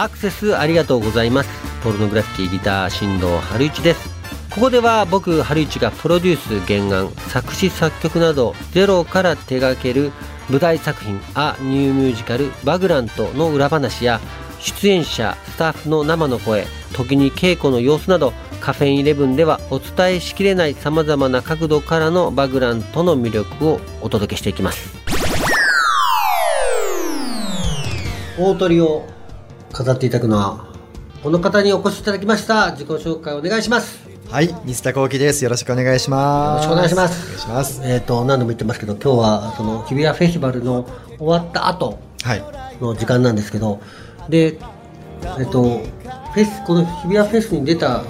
アクセスありがとうございます。ポルノグラフィティギター新藤春一です。ここでは僕春一がプロデュース原案作詞作曲などゼロから手掛ける舞台作品「ア・ニューミュージカルバグラント」の裏話や出演者スタッフの生の声時に稽古の様子などカフェインイレブンではお伝えしきれないさまざまな角度からのバグラントの魅力をお届けしていきます。大鳥を飾っていただくのはこの方にお越しいただきました自己紹介お願いしますはい、水田幸喜です。よろしくお願いします。よろしくお願いしますお願いします。えっ、と何度も言ってますけど今日はその日比谷フェスティバルの終わった後はい。の時間なんですけどでえっ、とフェスこの日比谷フェスに出た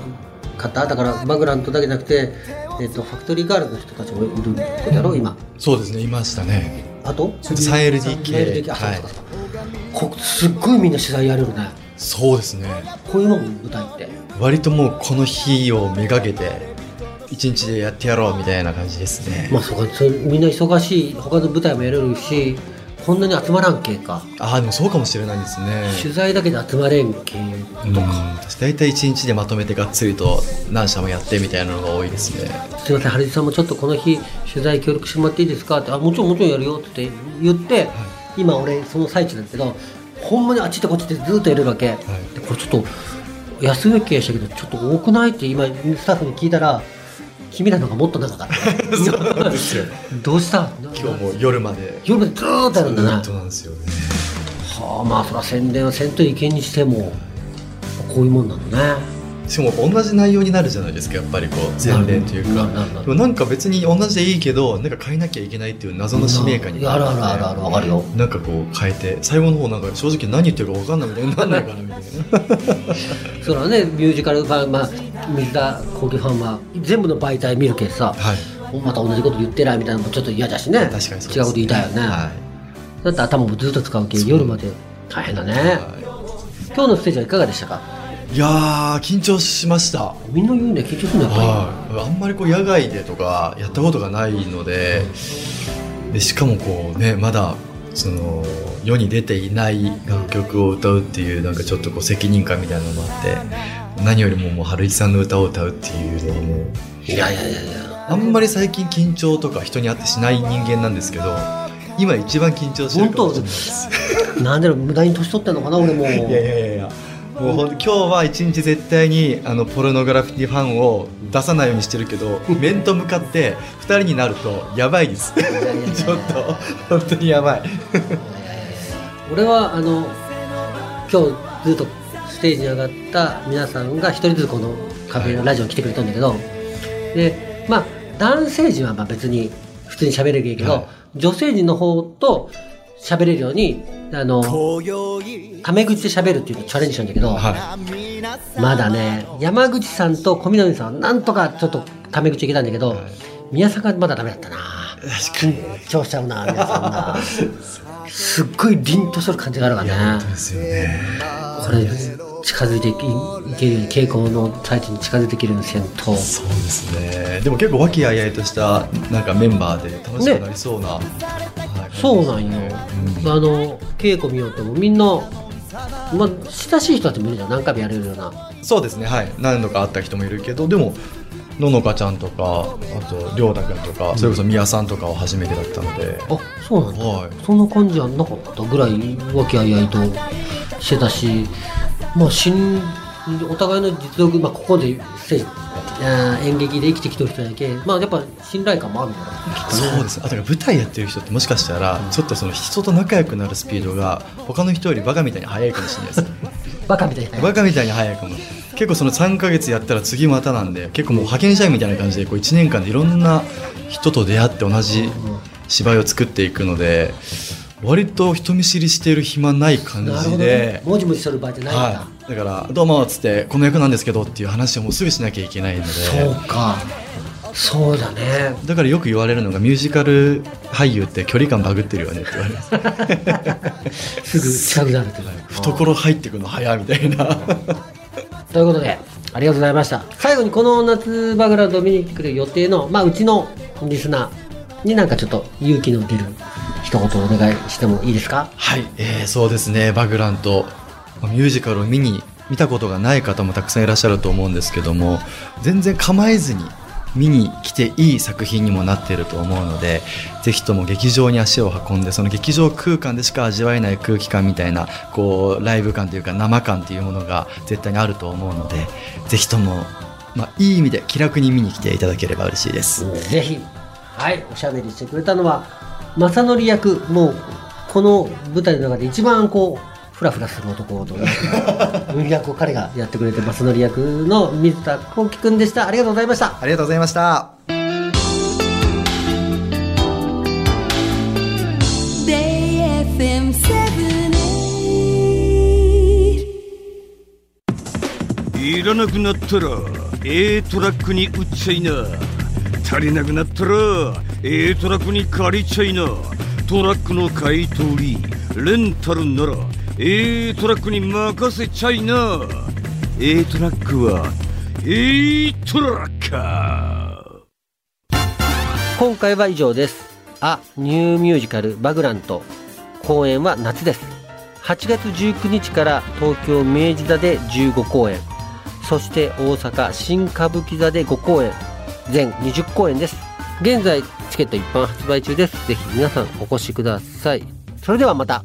方だからバグラントだけじゃなくて、えっとファクトリーガールズの人たちもいることだろ今そうですね、いましたね。あと 3LDK 3LDK あそうかそうかこすっごいみんな取材やれるね。そうですね。こういうもん舞台って。割ともうこの日をめがけて、一日でやってやろうみたいな感じですね。まあそうか。みんな忙しい。他の舞台もやれるしこんなに集まらんけかああ、でもそうかもしれないですね。取材だけで集まれんけうん、私大体一日でまとめてがっつりと何社もやってみたいなのが多いですね。すいません、春地さんもちょっとこの日、取材協力してもらっていいですかって、あ、もちろん、もちろんやるよって言って、今、俺、その最中なんだけど、ほんまにあっち行ってこっち行ってずっとやれるわけ。でこれちょっと、安請けやしたけど、ちょっと多くないって今、スタッフに聞いたら、君らのがもっと長かった。そうですよ。どうした？今日も夜まで。夜までずーっとやるんだな。本当なんですよね。はあ、まあ、そら宣伝はせんといけんにしても、こういうもんなのね。しかも同じ内容になるじゃないですかやっぱりこう宣伝というか。でもなん。か別に同じでいいけどなん。か変えなきゃいけないっていう謎の使命感にあるあるあるある、わかるよ。なん。かこう変えて最後の方なん。か正直何言ってるか分かん。ないみたいになん。ないかなみたいなそれはねミュージカルファン、まあ、水田幸喜ファンは全部の媒体見るけどさ、はいまた同じこと言ってないみたいなのもちょっと嫌だしね確かにそうです違うこと言いたいよね、はだって頭もずっと使うけ夜まで大変だね、い、今日のステージはいかがでしたかい、いやー緊張しました。みんな言うね緊張するのやっぱはい。あんまりこう野外でとかやったことがないのででしかもこうねまだその世に出ていない楽曲を歌うっていうなんかちょっとこう責任感みたいなのもあって何よりももう春一さんの歌を歌うっていうのはもいやいやいやいや。あんまり最近緊張とか人に会ってしない人間なんですけど今一番緊張してるかもしれないです。なんで無駄に年取ってんのかな俺も。いやいやいやいやもうほんと今日は一日絶対にあのポルノグラフィティファンを出さないようにしてるけど面と向かって2人になるとやばいです。ちょっと本当にやばい。俺はあの今日ずっとステージに上がった皆さんが一人ずつこのカフェのラジオに来てくれたんだけど、でまあ男性陣はまあ別に普通に喋れるけど、はい。女性陣の方と喋れるようにあのタメ口で喋るっていうのをチャレンジしたんだけど、はまだね山口さんと小南さんはなんとかちょっとタメ口いけたんだけど、はい。宮さんがまだダメだったな。緊張しちゃうな皆さんな。すっごい凛とする感じがあるからね本当ですよね。これ近づいていいけるように稽古の最中に近づいていけるようにせんと。そうですね。でも結構和気あいあいとしたなんかメンバーで楽しくなりそうな、はいそうなんよ、うん。あの稽古見ようともみんなまあ親しい人たちもいるじゃん。何回もやれるような。そうですね。はい。何度か会った人もいるけどでもののかちゃんとかあとりょうたくんとか、それこそみやさんとかは初めてだったので、あそうなんだ。はい。そんな感じはなかったぐらい和気あいあいとしてたしまあ新お互いの実力、まあ、ここでステージ演劇で生きてきてる人だけまあやっぱ信頼感もあるんだろそうです。ねあだから舞台やってる人ってもしかしたらちょっとその人と仲良くなるスピードが他の人よりバカみたいに速いかもしれないですバカみたいなバカみたいに速いかも。結構その3ヶ月やったら次またなんで結構もう派遣社員みたいな感じでこう1年間でいろんな人と出会って同じ芝居を作っていくので割と人見知りしてる暇ない感じで。ね、もじもじする場合じゃないんだ、はい、だから「どうも」っつって「この役なんですけど」っていう話をもうすぐしなきゃいけないので。そうか。そうだね。だからよく言われるのがミュージカル俳優って距離感バグってるよねって言われますすぐ。近くなるって懐入ってくるの早みたいな。ということでありがとうございました。最後にこの夏バグラドを見に来る予定の、まあ、うちのリスナーになんかちょっと勇気の出る一言お願いしてもいいですか？はい、えーそうですね。バグラントミュージカルを見に見たことがない方もたくさんいらっしゃると思うんですけども全然構えずに見に来ていい作品にもなっていると思うのでぜひとも劇場に足を運んでその劇場空間でしか味わえない空気感みたいなこうライブ感というか生感というものが絶対にあると思うのでぜひとも、まあ、いい意味で気楽に見に来ていただければ嬉しいです。ぜひ。はいおしゃべりしてくれたのは正則役もうこの舞台の中で一番こうフラフラする男という役を 彼がやってくれて正則役の水田幸喜くんでした。ありがとうございました。ありがとうございました。いらなくなったら A トラックに売っちゃいな足りなくなったら A トラックに借りちゃいな。トラックの買い取りレンタルなら A トラックに任せちゃいな。A トラックは A トラッカー。今回は以上です。あニューミュージカルバグラント公演は夏です。8月19日から東京明治座で15公演。そして大阪新歌舞伎座で5公演。全20公演です。現在チケット一般発売中です。ぜひ皆さんお越しください。それではまた。